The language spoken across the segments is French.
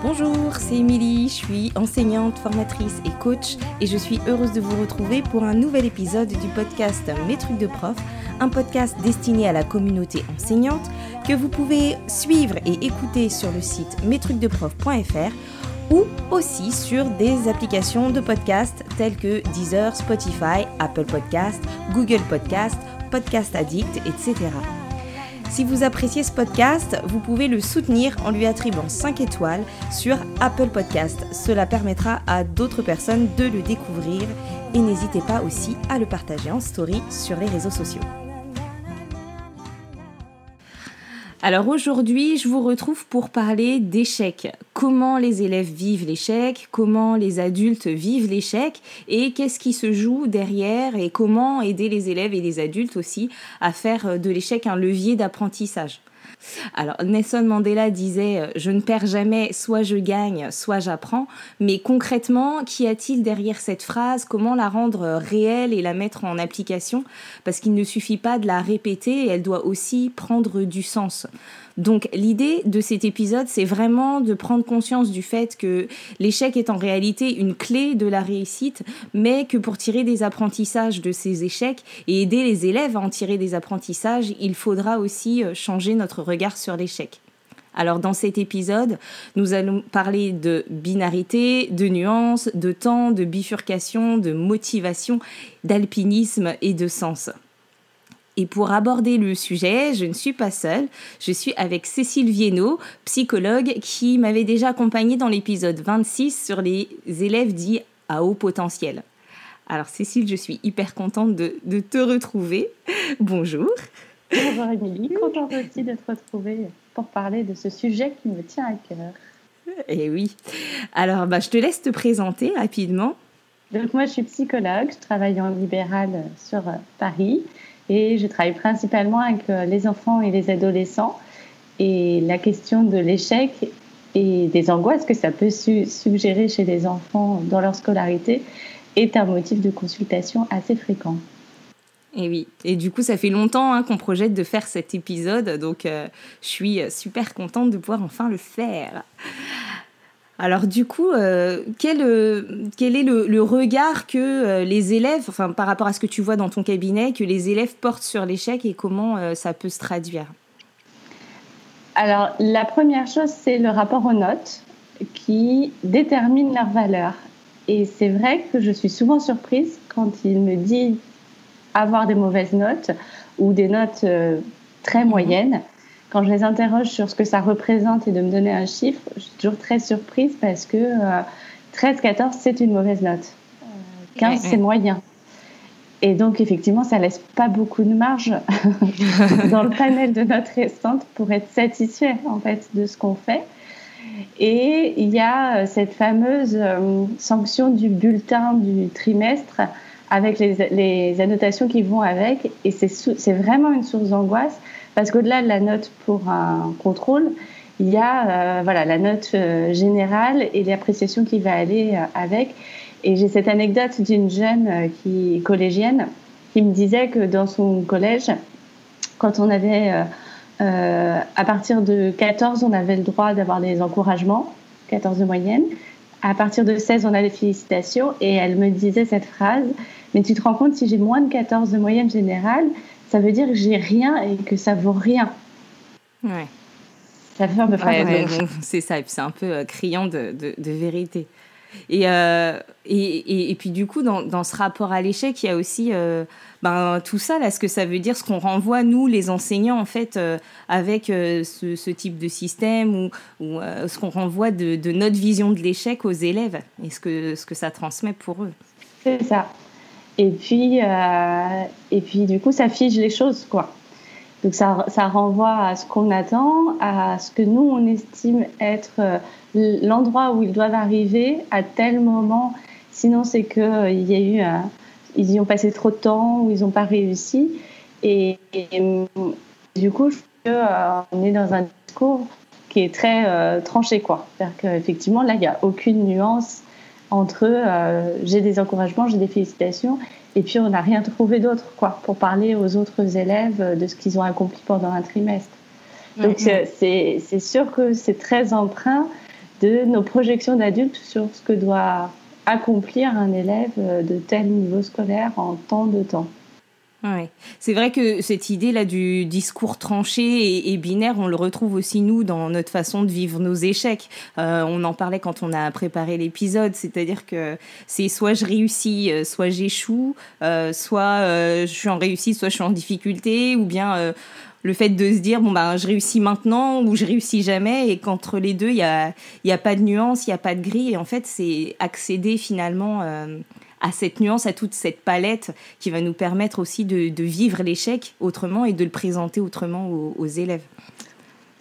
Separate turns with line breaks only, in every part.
Bonjour, c'est Émilie, je suis enseignante, formatrice et coach et je suis heureuse de vous retrouver pour un nouvel épisode du podcast Mes trucs de prof, un podcast destiné à la communauté enseignante que vous pouvez suivre et écouter sur le site mestrucsdeprof.fr ou aussi sur des applications de podcast telles que Deezer, Spotify, Apple Podcast, Google Podcast, Podcast Addict, etc. Si vous appréciez ce podcast, vous pouvez le soutenir en lui attribuant 5 étoiles sur Apple Podcast. Cela permettra à d'autres personnes de le découvrir et n'hésitez pas aussi à le partager en story sur les réseaux sociaux. Alors aujourd'hui, je vous retrouve pour parler d'échecs. Comment les élèves vivent l'échec, comment les adultes vivent l'échec et qu'est-ce qui se joue derrière et comment aider les élèves et les adultes aussi à faire de l'échec un levier d'apprentissage. Alors Nelson Mandela disait euh, je ne perds jamais, soit je gagne, soit j'apprends. Mais concrètement, qu'y a-t-il derrière cette phrase? Comment la rendre euh, réelle et la mettre en application? Parce qu'il ne suffit pas de la répéter, elle doit aussi prendre du sens. Donc l'idée de cet épisode, c'est vraiment de prendre conscience du fait que l'échec est en réalité une clé de la réussite, mais que pour tirer des apprentissages de ces échecs et aider les élèves à en tirer des apprentissages, il faudra aussi euh, changer notre regard sur l'échec. Alors dans cet épisode, nous allons parler de binarité, de nuances, de temps, de bifurcation, de motivation, d'alpinisme et de sens. Et pour aborder le sujet, je ne suis pas seule. Je suis avec Cécile Viennot, psychologue, qui m'avait déjà accompagnée dans l'épisode 26 sur les élèves dits à haut potentiel. Alors Cécile, je suis hyper contente de, te retrouver. Bonjour.
Bonjour Émilie, contente aussi de te retrouver pour parler de ce sujet qui me tient à cœur.
Eh oui. Alors, bah, je te laisse te présenter rapidement.
Donc moi, je suis psychologue, je travaille en libéral sur Paris et je travaille principalement avec euh, les enfants et les adolescents. Et la question de l'échec et des angoisses que ça peut suggérer chez les enfants dans leur scolarité est un motif de consultation assez fréquent.
Et oui, et du coup, ça fait longtemps hein, qu'on projette de faire cet épisode, donc euh, je suis super contente de pouvoir enfin le faire. Alors du coup, euh, quel, euh, quel, est le, regard que euh, les élèves, enfin par rapport à ce que tu vois dans ton cabinet, que les élèves portent sur l'échec et comment ça peut se traduire?
Alors la première chose, c'est le rapport aux notes qui détermine leur valeur. Et c'est vrai que je suis souvent surprise quand il me dit avoir des mauvaises notes ou des notes très mhm. moyennes quand je les interroge sur ce que ça représente et de me donner un chiffre, je suis toujours très surprise parce que 13-14, euh, c'est une mauvaise note. 15, c'est moyen. Et donc, effectivement, ça laisse pas beaucoup de marge dans le panel de notes restantes pour être satisfait, en fait, de ce qu'on fait. Et il y a euh, cette fameuse euh, sanction du bulletin du trimestre avec les, les annotations qui vont avec. Et c'est vraiment une source d'angoisse parce qu'au-delà de la note pour un contrôle, il y a euh, voilà, la note euh, générale et l'appréciation qui va aller euh, avec. Et j'ai cette anecdote d'une jeune qui, collégienne qui me disait que dans son collège, quand on avait, à partir de 14, on avait le droit d'avoir des encouragements, 14 de moyenne. À partir de 16, on a des félicitations. Et elle me disait cette phrase, mais tu te rends compte, si j'ai moins de 14 de moyenne générale, ça veut dire que j'ai rien et que ça vaut rien.
Ouais.
Ça fait un peu ouais,
C'est ça, et puis c'est un peu euh, criant de, de, vérité. Et, euh, et, et, puis du coup, dans, dans ce rapport à l'échec, il y a aussi euh, ben, tout ça, là, ce que ça veut dire, ce qu'on renvoie, nous, les enseignants, en fait, avec ce, ce, type de système, ou, ou ce qu'on renvoie de, de, notre vision de l'échec aux élèves, et ce que, ce que ça transmet pour eux.
C'est ça. Et puis, euh, et puis, du coup, ça fige les choses, quoi. Donc, ça, ça renvoie à ce qu'on attend, à ce que nous, on estime être euh, l'endroit où ils doivent arriver à tel moment. Sinon, c'est qu'il euh, y eu, ont passé trop de temps ou ils n'ont pas réussi. Et, du coup, je trouve qu'on est dans un discours qui est très tranché, quoi. C'est-à-dire qu'effectivement, là, il n'y a aucune nuance entre euh, j'ai des encouragements, j'ai des félicitations, et puis on n'a rien trouvé d'autre quoi pour parler aux autres élèves de ce qu'ils ont accompli pendant un trimestre. Donc c'est sûr que c'est très empreint de nos projections d'adultes sur ce que doit accomplir un élève de tel niveau scolaire en tant de temps.
Ouais. C'est vrai que cette idée-là du discours tranché et, binaire, on le retrouve aussi nous dans notre façon de vivre nos échecs. Euh, on en parlait quand on a préparé l'épisode, c'est-à-dire que c'est soit je réussis, euh, soit j'échoue, euh, soit je suis en réussite, soit je suis en difficulté, ou bien le fait de se dire bon ben je réussis maintenant ou je réussis jamais et qu'entre les deux il y a y a pas de nuance, il y a pas de gris et en fait c'est accéder finalement à cette nuance, à toute cette palette qui va nous permettre aussi de, vivre l'échec autrement et de le présenter autrement aux, élèves.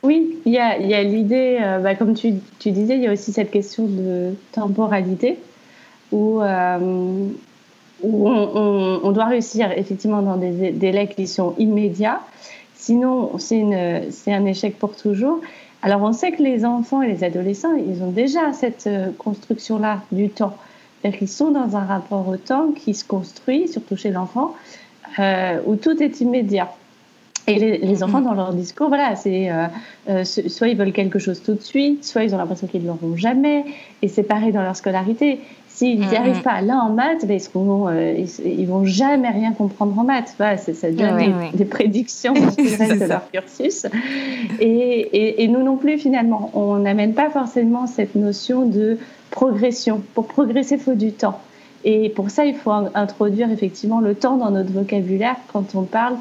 Oui, il y a, l'idée, euh, bah, comme tu, disais, il y a aussi cette question de temporalité où, euh, on, doit réussir effectivement dans des délais qui sont immédiats. Sinon, c'est un échec pour toujours. Alors, on sait que les enfants et les adolescents, ils ont déjà cette euh, construction-là du temps. C'est-à-dire qu'ils sont dans un rapport au temps qui se construit, surtout chez l'enfant, euh, où tout est immédiat. Et les, enfants, dans leur discours, voilà, c'est euh, euh soit ils veulent quelque chose tout de suite, soit ils ont l'impression qu'ils ne l'auront jamais. Et c'est pareil dans leur scolarité. S'ils n'y mm-hmm. arrivent pas là en maths, ben, ils, vont, euh, ils, vont jamais rien comprendre en maths. Voilà, ça devient des, prédictions pour le reste de leur cursus. Et, et, et, nous non plus, finalement, on n'amène pas forcément cette notion de progression. Pour progresser, il faut du temps. Et pour ça, il faut introduire effectivement le temps dans notre vocabulaire quand on parle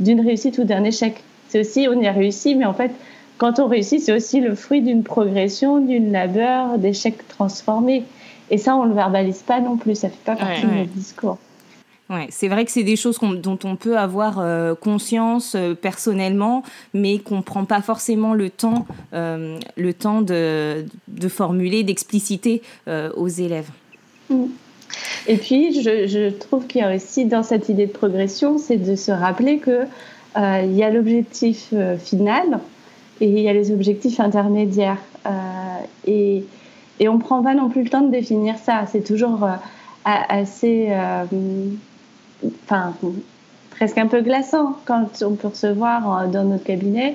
d'une réussite ou d'un échec. C'est aussi, on y a réussi, mais en fait, quand on réussit, c'est aussi le fruit d'une progression, d'une labeur, d'échecs transformés. Et ça, on ne le verbalise pas non plus, ça ne fait pas partie de notre discours.
Ouais, c'est vrai que c'est des choses dont on peut avoir euh, conscience euh, personnellement, mais qu'on ne prend pas forcément le temps, euh, le temps de, de formuler, d'expliciter aux élèves.
Mm. Et puis, je, je trouve qu'il y a aussi dans cette idée de progression, c'est de se rappeler que il y a l'objectif final et il y a les objectifs intermédiaires. et, et on ne prend pas non plus le temps de définir ça. C'est toujours assez enfin, presque un peu glaçant quand on peut recevoir euh, dans notre cabinet.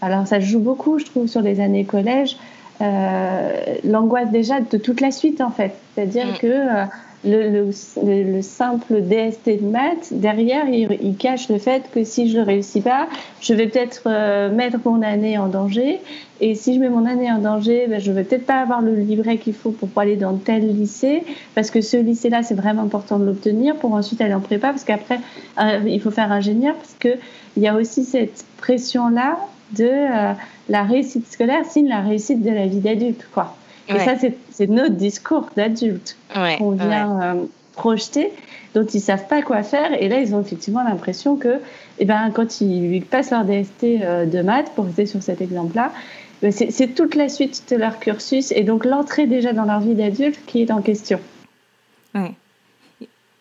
Alors ça joue beaucoup, je trouve, sur les années collège. Euh, l'angoisse déjà de toute la suite en fait. C'est-à-dire mm. que euh, le, le, simple DST de maths, derrière, il, cache le fait que si je ne réussis pas, je vais peut-être euh, mettre mon année en danger. Et si je mets mon année en danger, ben, je ne vais peut-être pas avoir le livret qu'il faut pour aller dans tel lycée, parce que ce lycée-là, c'est vraiment important de l'obtenir pour ensuite aller en prépa, parce qu'après, euh, il faut faire ingénieur, parce qu'il y a aussi cette pression-là de euh, la réussite scolaire signe la réussite de la vie d'adulte, quoi. Et ça, c'est notre discours d'adulte qu'on vient euh, projeter, dont ils savent pas quoi faire. Et là, ils ont effectivement l'impression que, eh ben, quand ils passent leur DST euh, de maths, pour rester sur cet exemple-là, ben, c'est toute la suite de leur cursus et donc l'entrée déjà dans leur vie d'adulte qui est en question.
Ouais.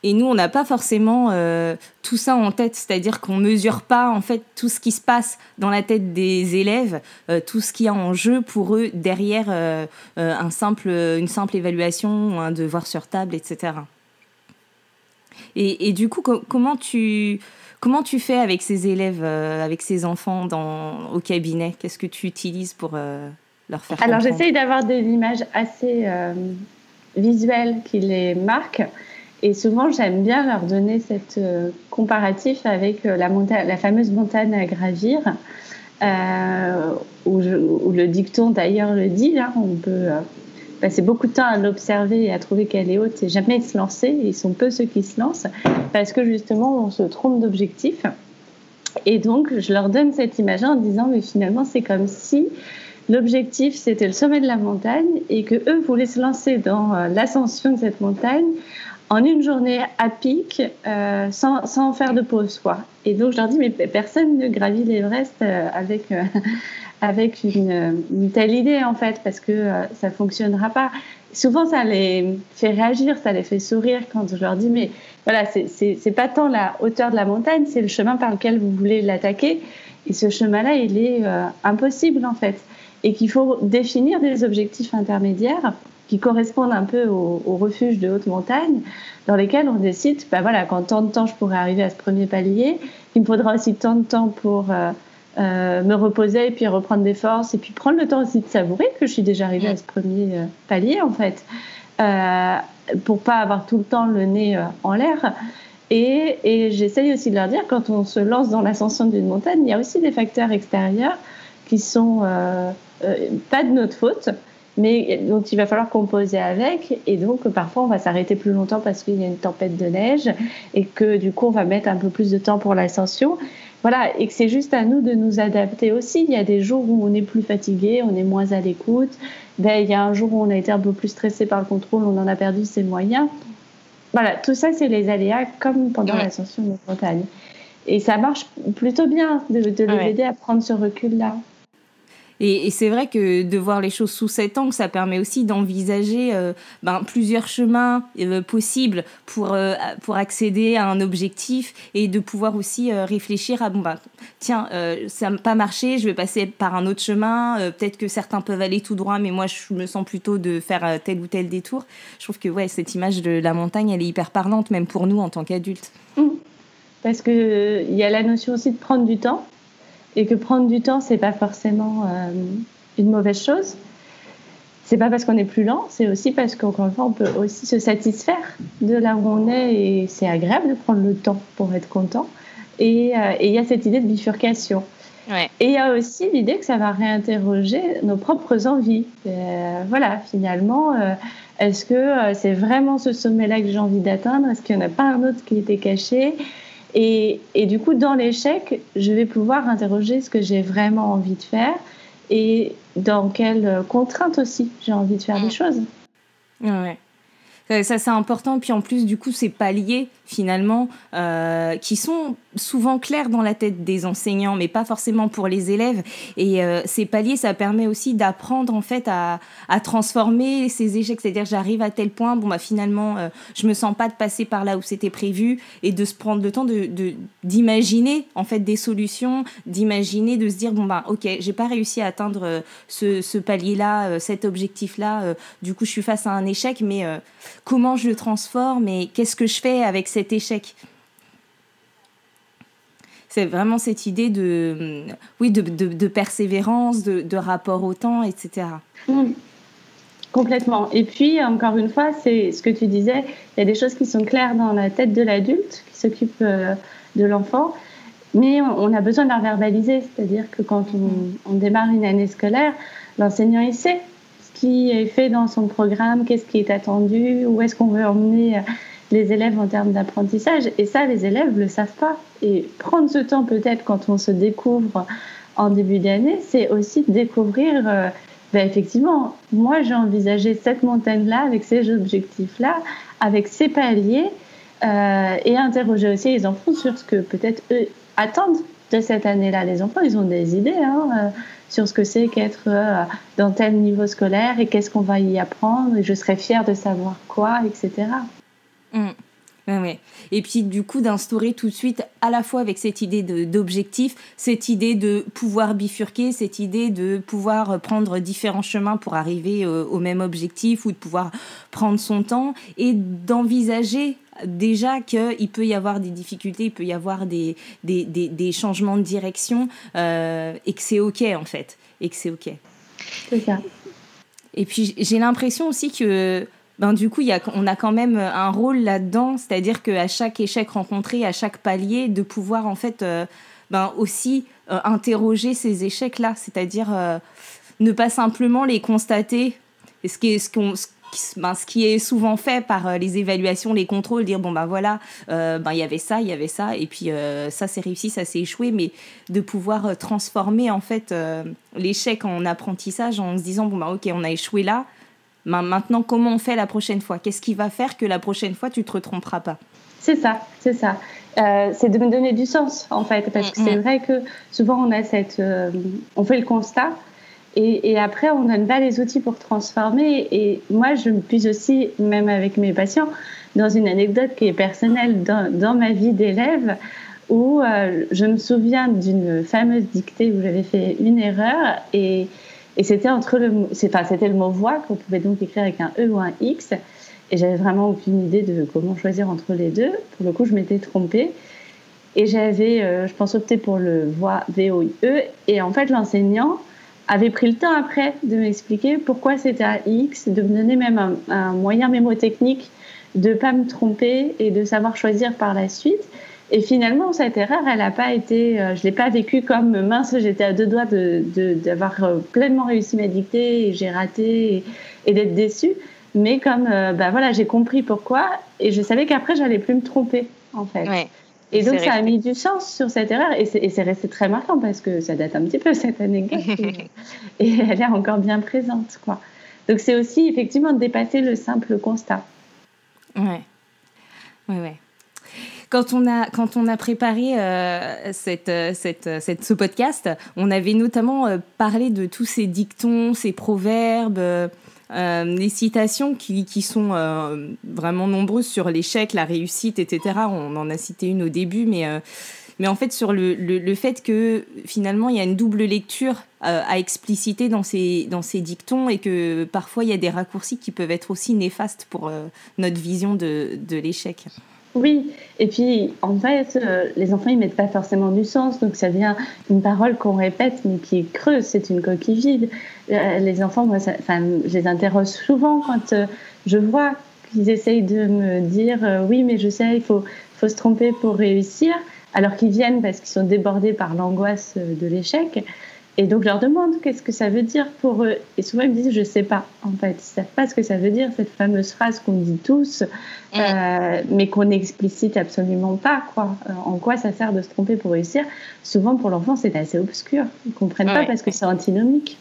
Et nous, on n'a pas forcément euh, tout ça en tête, c'est-à-dire qu'on mesure pas en fait tout ce qui se passe dans la tête des élèves, euh, tout ce qui y a en jeu pour eux derrière euh, un simple, une simple évaluation, un devoir sur table, etc. Et, et du coup, comment tu comment tu fais avec ces élèves, avec ces enfants dans, au cabinet? Qu'est-ce que tu utilises pour leur faire
Alors, j'essaye d'avoir des images assez visuelles qui les marquent. Et souvent, j'aime bien leur donner cette euh, comparatif avec euh, la, fameuse montagne à gravir, euh, où, le dicton d'ailleurs le dit. Là, on peut passer beaucoup de temps à l'observer et à trouver qu'elle est haute et jamais se lancer. Ils sont peu ceux qui se lancent parce que justement, on se trompe d'objectif. Et donc, je leur donne cette image en disant, mais finalement, c'est comme si l'objectif, c'était le sommet de la montagne et que eux voulaient se lancer dans l'ascension de cette montagne en une journée à pic, euh, sans, sans, faire de pause. Quoi. Et donc, je leur dis, mais personne ne gravit l'Everest euh, avec, euh, avec une, telle idée, en fait, parce que ça ne fonctionnera pas. Souvent, ça les fait réagir, ça les fait sourire quand je leur dis, mais voilà, c'est pas tant la hauteur de la montagne, c'est le chemin par lequel vous voulez l'attaquer. Et ce chemin-là, il est impossible, en fait. Et qu'il faut définir des objectifs intermédiaires qui correspondent un peu au, refuge de haute montagne, dans lesquels on décide, ben voilà, qu'en tant de temps je pourrais arriver à ce premier palier, il me faudra aussi tant de temps pour euh, me reposer et puis reprendre des forces et puis prendre le temps aussi de savourer que je suis déjà arrivée à ce premier palier en fait pour pas avoir tout le temps le nez en l'air. Et, et j'essaye aussi de leur dire, quand on se lance dans l'ascension d'une montagne, il y a aussi des facteurs extérieurs qui sont euh, euh, pas de notre faute, mais dont il va falloir composer avec. Et donc, parfois, on va s'arrêter plus longtemps parce qu'il y a une tempête de neige et que du coup, on va mettre un peu plus de temps pour l'ascension. Voilà, et que c'est juste à nous de nous adapter aussi. Il y a des jours où on est plus fatigué, on est moins à l'écoute. Ben, il y a un jour où on a été un peu plus stressé par le contrôle, on en a perdu ses moyens. Voilà, tout ça, c'est les aléas comme pendant l'ascension de montagne. Et ça marche plutôt bien de, de les aider à prendre ce recul-là.
Et, c'est vrai que de voir les choses sous cet angle, ça permet aussi d'envisager euh, ben, plusieurs chemins euh, possibles pour, euh, pour accéder à un objectif et de pouvoir aussi réfléchir à, bon, ben, tiens, ça n'a pas marché, je vais passer par un autre chemin, peut-être que certains peuvent aller tout droit, mais moi, je me sens plutôt de faire tel ou tel détour. Je trouve que ouais, cette image de la montagne, elle est hyper parlante, même pour nous en tant qu'adultes. Mmh.
Parce qu'il y a la notion aussi de prendre du temps et que prendre du temps, c'est pas forcément euh, une mauvaise chose. C'est pas parce qu'on est plus lent, c'est aussi parce qu'encore une fois, on peut aussi se satisfaire de là où on est et c'est agréable de prendre le temps pour être content. Et euh, il y a cette idée de bifurcation. Et il y a aussi l'idée que ça va réinterroger nos propres envies. Euh, voilà, finalement, est-ce que c'est vraiment ce sommet-là que j'ai envie d'atteindre? Est-ce qu'il n'y en a pas un autre qui était caché? Et, et, du coup, dans l'échec, je vais pouvoir interroger ce que j'ai vraiment envie de faire et dans quelles contraintes aussi j'ai envie de faire des mm. choses.
Ouais. Ça, c'est important. Puis en plus, du coup, ces paliers, finalement, euh, qui sont souvent clairs dans la tête des enseignants, mais pas forcément pour les élèves. Et euh, ces paliers, ça permet aussi d'apprendre, en fait, à, transformer ces échecs. C'est-à-dire, j'arrive à tel point, bon, bah, finalement, euh, je me sens pas de passer par là où c'était prévu et de se prendre le temps de, d'imaginer, en fait, des solutions, d'imaginer, de se dire, bon, bah, ok, j'ai pas réussi à atteindre ce, ce palier-là, cet objectif-là. du coup, je suis face à un échec, mais comment je le transforme et qu'est-ce que je fais avec cet échec? C'est vraiment cette idée de, oui, de, de, persévérance, de, de, rapport au temps, etc.
Mmh. Complètement. Et puis, encore une fois, c'est ce que tu disais, il y a des choses qui sont claires dans la tête de l'adulte qui s'occupe euh, de l'enfant, mais on a besoin de la verbaliser. C'est-à-dire que quand on, on, démarre une année scolaire, l'enseignant, il sait qui est fait dans son programme, qu'est-ce qui est attendu, où est-ce qu'on veut emmener euh, les élèves en termes d'apprentissage. Et ça, les élèves ne le savent pas. Et prendre ce temps peut-être quand on se découvre en début d'année, c'est aussi découvrir, euh, ben effectivement, moi j'ai envisagé cette montagne-là avec ces objectifs-là, avec ces paliers, euh, et interroger aussi les enfants sur ce que peut-être eux attendent de cette année-là. Les enfants, ils ont des idées. Hein, sur ce que c'est qu'être euh, dans tel niveau scolaire et qu'est-ce qu'on va y apprendre et je serais fière de savoir quoi, etc.
Mmh. Et puis du coup d'instaurer tout de suite à la fois avec cette idée d'objectif, cette idée de pouvoir bifurquer, cette idée de pouvoir prendre différents chemins pour arriver euh, au même objectif ou de pouvoir prendre son temps et d'envisager déjà qu'il peut y avoir des difficultés, il peut y avoir des, des, des, changements de direction euh, et que c'est OK en fait. Et que c'est OK.
C'est ça.
Et puis j'ai l'impression aussi que ben, du coup, on a quand même un rôle là-dedans, c'est-à-dire qu'à chaque échec rencontré, à chaque palier, de pouvoir en fait euh, ben, aussi euh, interroger ces échecs-là, c'est-à-dire ne pas simplement les constater. Ce qui est, souvent fait par euh, les évaluations, les contrôles, dire bon ben voilà, euh, ben il y avait ça, il y avait ça, et puis euh, ça c'est réussi, ça c'est échoué, mais de pouvoir transformer en fait l'échec en apprentissage en se disant bon ben ok on a échoué là, maintenant comment on fait la prochaine fois? Qu'est-ce qui va faire que la prochaine fois tu te retromperas pas?
C'est ça, c'est ça. c'est de me donner du sens en fait, parce que c'est vrai que souvent on a cette, on fait le constat et, et, après, on donne pas les outils pour transformer. Et moi, je me puise aussi, même avec mes patients, dans une anecdote qui est personnelle dans, dans ma vie d'élève, où euh, je me souviens d'une fameuse dictée où j'avais fait une erreur et, et c'était entre le, c'était le mot voix qu'on pouvait donc écrire avec un E ou un X. Et j'avais vraiment aucune idée de comment choisir entre les deux. Pour le coup, je m'étais trompée. Et j'avais, euh, je pense, opté pour le voix VOIE. Et en fait, l'enseignant avait pris le temps après de m'expliquer pourquoi c'était à X, de me donner même un, un moyen mémotechnique de ne pas me tromper et de savoir choisir par la suite. Et finalement, cette erreur, elle n'a pas été, euh, je l'ai pas vécue comme mince, j'étais à deux doigts d'avoir de, de, euh, pleinement réussi ma dictée et j'ai raté et, et d'être déçue. Mais comme, euh, bah voilà, j'ai compris pourquoi et je savais qu'après, j'allais plus me tromper, en fait. Ouais. Et donc, ça a mis du sens sur cette erreur. Et c'est resté très marquant parce que ça date un petit peu, cette anecdote. et, et elle est encore bien présente, quoi. Donc, c'est aussi, effectivement, de dépasser le simple constat.
Ouais. Ouais, ouais. Quand on a, quand on a préparé euh, euh, euh, ce podcast, on avait notamment parlé de tous ces dictons, ces proverbes, euh, les citations qui, qui sont vraiment nombreuses sur l'échec, la réussite, etc. On en a cité une au début, mais, mais en fait sur le, le, le, fait que finalement il y a une double lecture à expliciter dans ces, dans ces dictons et que parfois il y a des raccourcis qui peuvent être aussi néfastes pour notre vision de, de l'échec.
Oui, et puis en fait, euh, les enfants ils mettent pas forcément du sens, donc ça vient d'une parole qu'on répète mais qui est creuse, c'est une coquille vide. Euh, les enfants, moi, ça, je les interroge souvent quand euh, je vois qu'ils essayent de me dire euh, oui, mais je sais, il faut, faut se tromper pour réussir, alors qu'ils viennent parce qu'ils sont débordés par l'angoisse de l'échec. Et donc, je leur demande qu'est-ce que ça veut dire pour eux? Et souvent, ils me disent, je sais pas, en fait. Ils savent pas ce que ça veut dire, cette fameuse phrase qu'on dit tous, mmh. euh, mais qu'on n'explicite absolument pas, quoi. Euh, en quoi ça sert de se tromper pour réussir? Souvent, pour l'enfant, c'est assez obscur. Ils comprennent ouais. pas parce que c'est antinomique.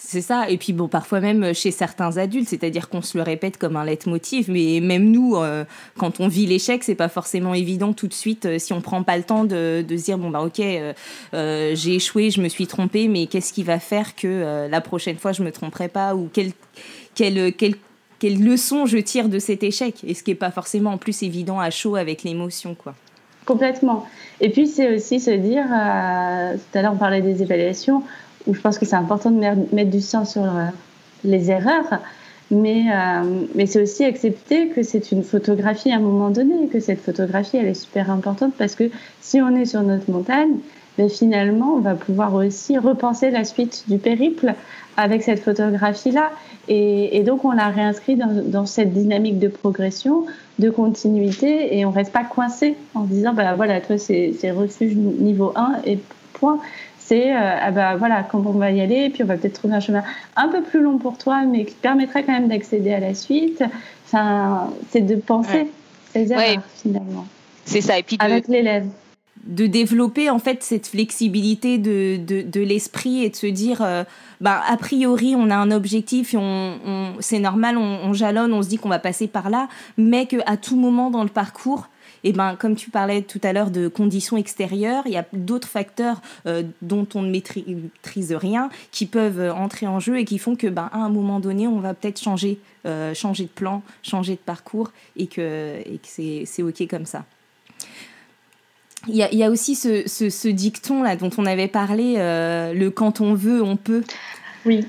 C'est ça. Et puis, bon, parfois même chez certains adultes, c'est-à-dire qu'on se le répète comme un leitmotiv, mais même nous, euh, quand on vit l'échec, c'est pas forcément évident tout de suite euh, si on prend pas le temps de, de se dire, bon, bah, ok, euh, euh, j'ai échoué, je me suis trompé, mais qu'est-ce qui va faire que euh, la prochaine fois je me tromperai pas ou quelle, quelle, leçon je tire de cet échec? Et ce qui est pas forcément en plus évident à chaud avec l'émotion, quoi.
Complètement. Et puis, c'est aussi se dire, euh, tout à l'heure, on parlait des évaluations où je pense que c'est important de mettre du sens sur euh, les erreurs, mais, euh, mais c'est aussi accepter que c'est une photographie à un moment donné, que cette photographie, elle est super importante parce que si on est sur notre montagne, ben finalement, on va pouvoir aussi repenser la suite du périple avec cette photographie-là. Et, donc, on la réinscrit dans, cette dynamique de progression, de continuité, et on reste pas coincé en disant, bah voilà, toi, c'est refuge niveau 1 et point c'est euh, ah bah voilà comment on va y aller, puis on va peut-être trouver un chemin un peu plus long pour toi, mais qui permettrait quand même d'accéder à la suite. Enfin, c'est de penser ouais. ces erreurs ouais. finalement.
C'est ça, et puis de...
avec l'élève
de développer en fait cette flexibilité de, de, de l'esprit et de se dire euh, bah, a priori on a un objectif et on, on c'est normal on, on, jalonne on se dit qu'on va passer par là mais qu'à tout moment dans le parcours et ben comme tu parlais tout à l'heure de conditions extérieures, il y a d'autres facteurs euh, dont on ne maîtrise rien qui peuvent entrer en jeu et qui font que ben à un moment donné, on va peut-être changer euh, changer de plan, changer de parcours et que et que c'est OK comme ça. Il y, a, il y a aussi ce, ce, dicton là dont on avait parlé, euh, le quand on veut, on peut.
Oui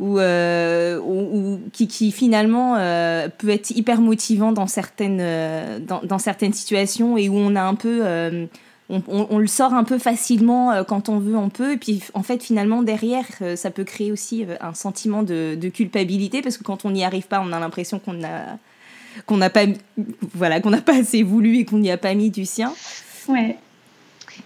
ou, euh, ou, ou qui, qui, finalement euh, peut être hyper motivant dans certaines, euh, dans, dans, certaines situations et où on a un peu. On, on, on, le sort un peu facilement quand on veut, on peut. Et puis, en fait, finalement, derrière, ça peut créer aussi un sentiment de, de culpabilité parce que quand on n'y arrive pas, on a l'impression qu'on a qu'on n'a pas voilà qu'on n'a pas assez voulu et qu'on n'y a pas mis du sien
ouais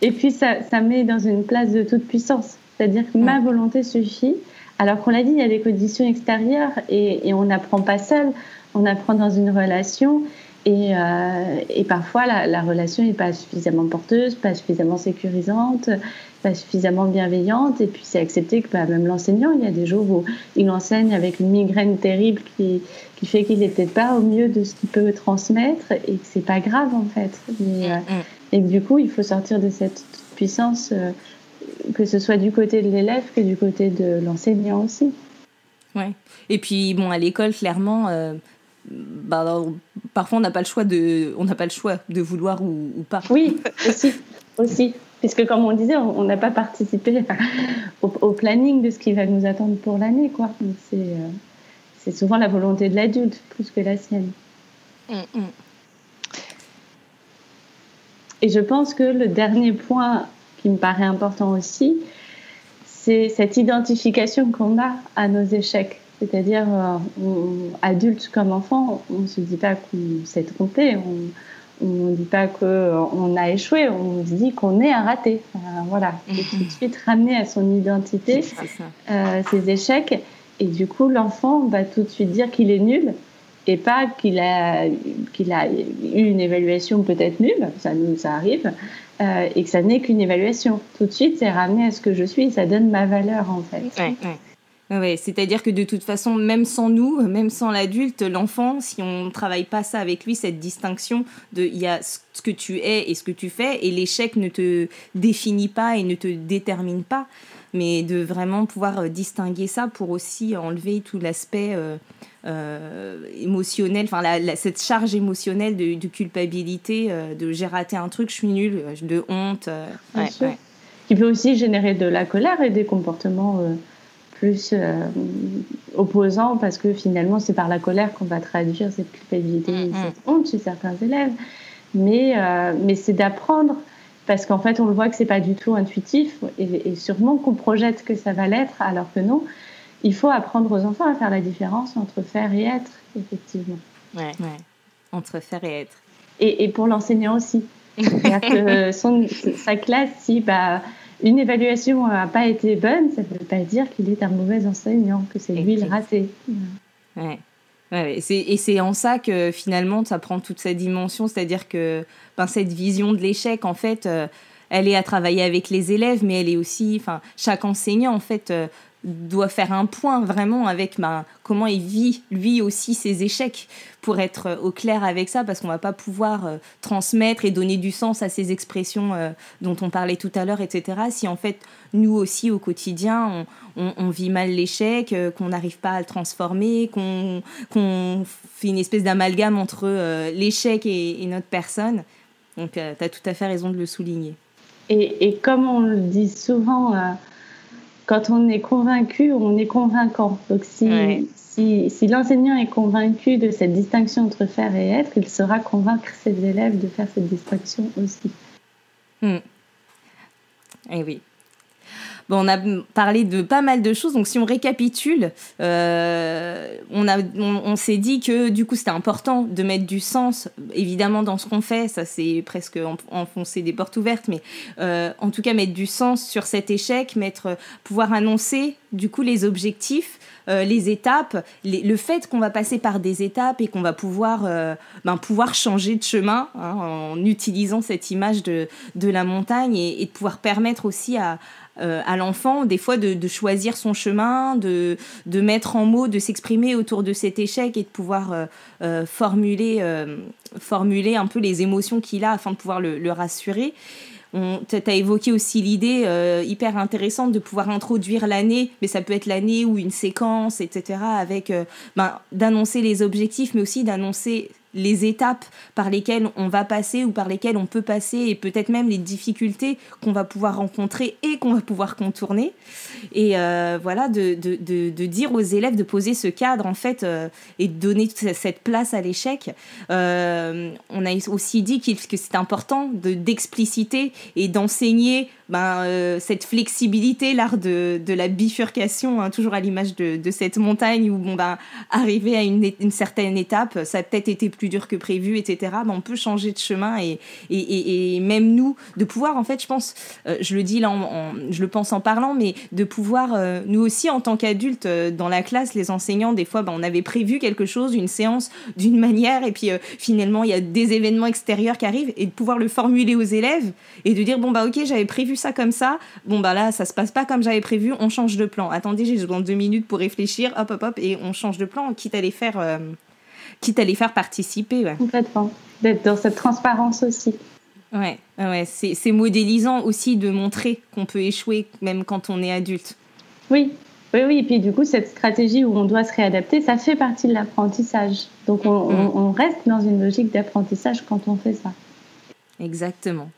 et puis ça, ça met dans une place de toute puissance c'est à dire que ouais. ma volonté suffit alors qu'on l'a dit, il y a des conditions extérieures et, et on n'apprend pas seul, on apprend dans une relation et, euh, et parfois la, la relation n'est pas suffisamment porteuse, pas suffisamment sécurisante, pas suffisamment bienveillante et puis c'est accepté que bah, même l'enseignant, il y a des jours où il enseigne avec une migraine terrible qui, qui fait qu'il n'est peut-être pas au mieux de ce qu'il peut transmettre et que c'est pas grave en fait. Mais, euh, et que du coup, il faut sortir de cette puissance. Euh, que ce soit du côté de l'élève que du côté de l'enseignant aussi.
Ouais. Et puis bon, à l'école, clairement, euh, bah, parfois on n'a pas le choix de, on n'a pas le choix de vouloir ou, ou pas.
Oui, aussi, aussi. Puisque comme on disait, on n'a pas participé au, au, planning de ce qui va nous attendre pour l'année, quoi. C'est euh, c'est souvent la volonté de l'adulte plus que la sienne.
Mmh, mmh.
et je pense que le dernier point qui me paraît important aussi, c'est cette identification qu'on a à nos échecs. C'est-à-dire, euh, adultes comme enfants, on ne se dit pas qu'on s'est trompé, on ne dit pas qu'on a échoué, on se dit qu'on est un raté. voilà, c'est tout de suite ramener à son identité euh, ses échecs. Et du coup, l'enfant va tout de suite dire qu'il est nul et pas qu'il a, qu'il a eu une évaluation peut-être nulle, ça nous ça arrive, euh, et que ça n'est qu'une évaluation. Tout de suite, c'est ramener à ce que je suis, ça donne ma valeur en fait.
Ouais, c'est-à-dire que de toute façon, même sans nous, même sans l'adulte, l'enfant, si on ne travaille pas ça avec lui, cette distinction de il y a ce que tu es et ce que tu fais, et l'échec ne te définit pas et ne te détermine pas, mais de vraiment pouvoir euh, distinguer ça pour aussi enlever tout l'aspect euh, euh, émotionnel, enfin cette charge émotionnelle de, culpabilité, de j'ai raté un truc, je suis nulle, de honte.
Qui peut aussi générer de la colère et des comportements plus euh, opposant parce que finalement c'est par la colère qu'on va traduire cette culpabilité et mm, mm. cette honte chez certains élèves. Mais, euh, mais c'est d'apprendre parce qu'en fait on le voit que c'est pas du tout intuitif et, sûrement qu'on projette que ça va l'être alors que non. Il faut apprendre aux enfants à faire la différence entre faire et être, effectivement.
Ouais, entre faire et être.
Et, et pour l'enseignant aussi. C'est-à-dire que son, sa classe, si bah, une évaluation n'a pas été bonne, ça ne veut pas dire qu'il est un mauvais enseignant, que c'est lui le raté.
Ouais. Ouais, et c'est en ça que finalement ça prend toute sa dimension, c'est-à-dire que ben, cette vision de l'échec, en fait, euh, elle est à travailler avec les élèves, mais elle est aussi, enfin, chaque enseignant, en fait, euh, doit faire un point vraiment avec ben, comment il vit lui aussi ses échecs pour être euh, au clair avec ça parce qu'on va pas pouvoir euh, transmettre et donner du sens à ces expressions euh, dont on parlait tout à l'heure etc si en fait nous aussi au quotidien on, vit mal l'échec qu'on n'arrive pas à le transformer qu'on fait une espèce d'amalgame entre l'échec et, notre personne donc tu as tout à fait raison de le souligner.
Et, et comme on le dit souvent quand on est convaincu, on est convaincant. Donc si, si, l'enseignant est convaincu de cette distinction entre faire et être, il saura convaincre ses élèves de faire cette distinction aussi.
Hmm. Eh oui. Bon, on a parlé de pas mal de choses. Donc, si on récapitule, euh, on, on, s'est dit que du coup, c'était important de mettre du sens, évidemment, dans ce qu'on fait. Ça, c'est presque enfoncer des portes ouvertes, mais euh, en tout cas, mettre du sens sur cet échec, mettre, pouvoir annoncer du coup les objectifs. Euh, les étapes, le fait qu'on va passer par des étapes et qu'on va pouvoir, ben, pouvoir changer de chemin hein, en utilisant cette image de, de la montagne et de pouvoir permettre aussi à, euh, à l'enfant, des fois, de, choisir son chemin, de, de mettre en mots, de s'exprimer autour de cet échec et de pouvoir euh, euh, formuler, formuler un peu les émotions qu'il a afin de pouvoir le, rassurer. Tu as évoqué aussi l'idée hyper intéressante de pouvoir introduire l'année, mais ça peut être l'année ou une séquence, etc., avec ben, d'annoncer les objectifs, mais aussi d'annoncer les étapes par lesquelles on va passer ou par lesquelles on peut passer et peut-être même les difficultés qu'on va pouvoir rencontrer et qu'on va pouvoir contourner. Et euh, voilà, de, de, dire aux élèves de poser ce cadre en fait euh, et de donner cette place à l'échec. Euh, on a aussi dit que c'est important d'expliciter et d'enseigner ben, euh, cette flexibilité, l'art de, de, la bifurcation, hein, toujours à l'image de, de, cette montagne où, bon, ben, arriver à une, une, certaine étape, ça a peut-être été plus dur que prévu, etc. Ben, on peut changer de chemin et, et, et, même nous, de pouvoir, en fait, je pense, euh, je le dis là, en, je le pense en parlant, mais de pouvoir, euh, nous aussi, en tant qu'adultes, dans la classe, les enseignants, des fois, ben, on avait prévu quelque chose, une séance d'une manière, et puis finalement, il y a des événements extérieurs qui arrivent, et de pouvoir le formuler aux élèves et de dire, bon, bah, ok, j'avais prévu ça comme ça. Bon, bah là, ça se passe pas comme j'avais prévu. On change de plan. Attendez, j'ai besoin de deux minutes pour réfléchir. Hop, hop, hop. Et on change de plan, quitte à les faire, euh, quitte à les faire participer. Ouais.
Complètement. D'être dans cette transparence aussi.
Ouais, ouais c'est modélisant aussi de montrer qu'on peut échouer même quand on est adulte.
Oui, oui, oui. Et puis du coup, cette stratégie où on doit se réadapter, ça fait partie de l'apprentissage. Donc on, on, reste dans une logique d'apprentissage quand on fait ça.
Exactement.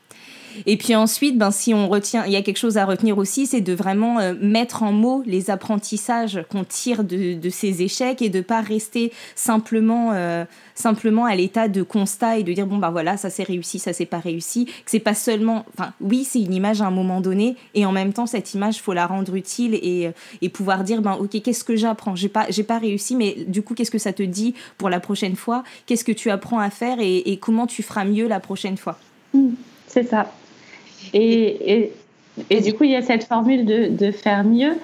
Et puis ensuite, ben, si on retient, il y a quelque chose à retenir aussi, c'est de vraiment euh, mettre en mots les apprentissages qu'on tire de, de, ces échecs et de pas rester simplement, euh, simplement à l'état de constat et de dire bon ben voilà, ça s'est réussi, ça s'est pas réussi. Que c'est pas seulement, enfin oui, c'est une image à un moment donné et en même temps cette image faut la rendre utile et, et pouvoir dire ben ok qu'est-ce que j'apprends, j'ai pas j'ai pas réussi, mais du coup qu'est-ce que ça te dit pour la prochaine fois, qu'est-ce que tu apprends à faire et, et comment tu feras mieux la prochaine fois?
Mmh, c'est ça. Et, et, du coup, il y a cette formule de, de faire mieux.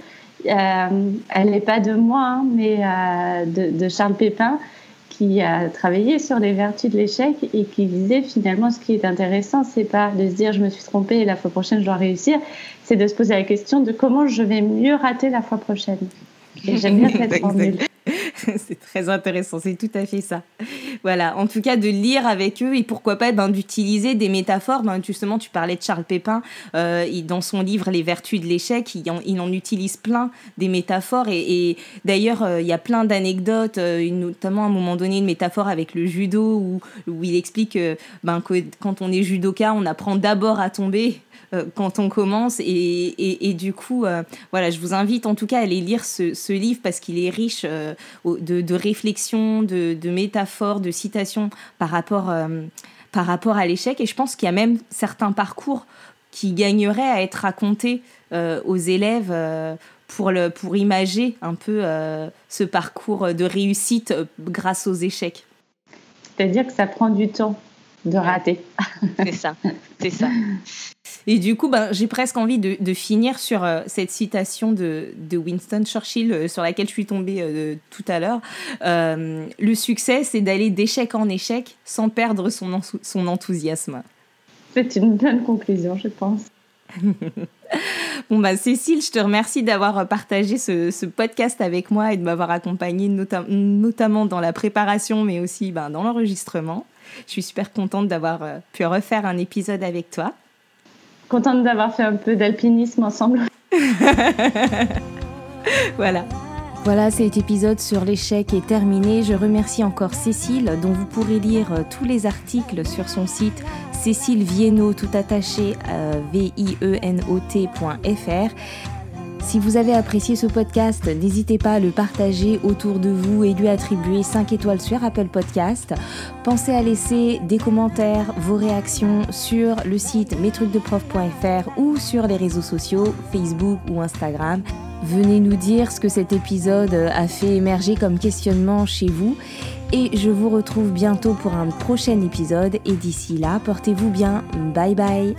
Euh, elle n'est pas de moi, hein, mais euh, de, de, Charles Pépin, qui a travaillé sur les vertus de l'échec et qui disait finalement ce qui est intéressant, c'est pas de se dire je me suis trompé et la fois prochaine je dois réussir, c'est de se poser la question de comment je vais mieux rater la fois prochaine. Et j'aime bien cette formule.
c'est très intéressant, c'est tout à fait ça. Voilà, en tout cas de lire avec eux et pourquoi pas ben, d'utiliser des métaphores. Ben, justement, tu parlais de Charles Pépin, euh, dans son livre Les vertus de l'échec, il, en utilise plein des métaphores et, d'ailleurs euh, il y a plein d'anecdotes, euh, notamment à un moment donné une métaphore avec le judo où, où il explique ben, que quand on est judoka, on apprend d'abord à tomber quand on commence. Et, et, du coup, euh, voilà, je vous invite en tout cas à aller lire ce, ce livre parce qu'il est riche euh, de, de réflexions, de, de, métaphores, de citations par rapport, par rapport à l'échec. Et je pense qu'il y a même certains parcours qui gagneraient à être racontés aux élèves pour, le, pour imager un peu ce parcours de réussite grâce aux échecs.
C'est-à-dire que ça prend du temps de rater.
C'est ça, c'est ça. Et du coup, ben, j'ai presque envie de, de finir sur euh, cette citation de, de, Winston Churchill euh, sur laquelle je suis tombée euh, tout à l'heure. le succès, c'est d'aller d'échec en échec sans perdre son, son enthousiasme.
C'est une bonne conclusion, je pense.
bon bah Cécile, je te remercie d'avoir partagé ce, ce, podcast avec moi et de m'avoir accompagnée notamment dans la préparation mais aussi ben, dans l'enregistrement. Je suis super contente d'avoir pu refaire un épisode avec toi
contente d'avoir fait un peu d'alpinisme ensemble.
voilà. Voilà, cet épisode sur l'échec est terminé. Je remercie encore Cécile, dont vous pourrez lire euh, tous les articles sur son site Cécile Vienno, tout attaché, euh, V-I-E-N-O-T.fr. Si vous avez apprécié ce podcast, n'hésitez pas à le partager autour de vous et lui attribuer 5 étoiles sur Apple Podcast. Pensez à laisser des commentaires, vos réactions sur le site mestrucsdeprof.fr ou sur les réseaux sociaux, Facebook ou Instagram. Venez nous dire ce que cet épisode a fait émerger comme questionnement chez vous. Et je vous retrouve bientôt pour un prochain épisode. Et d'ici là, portez-vous bien. Bye bye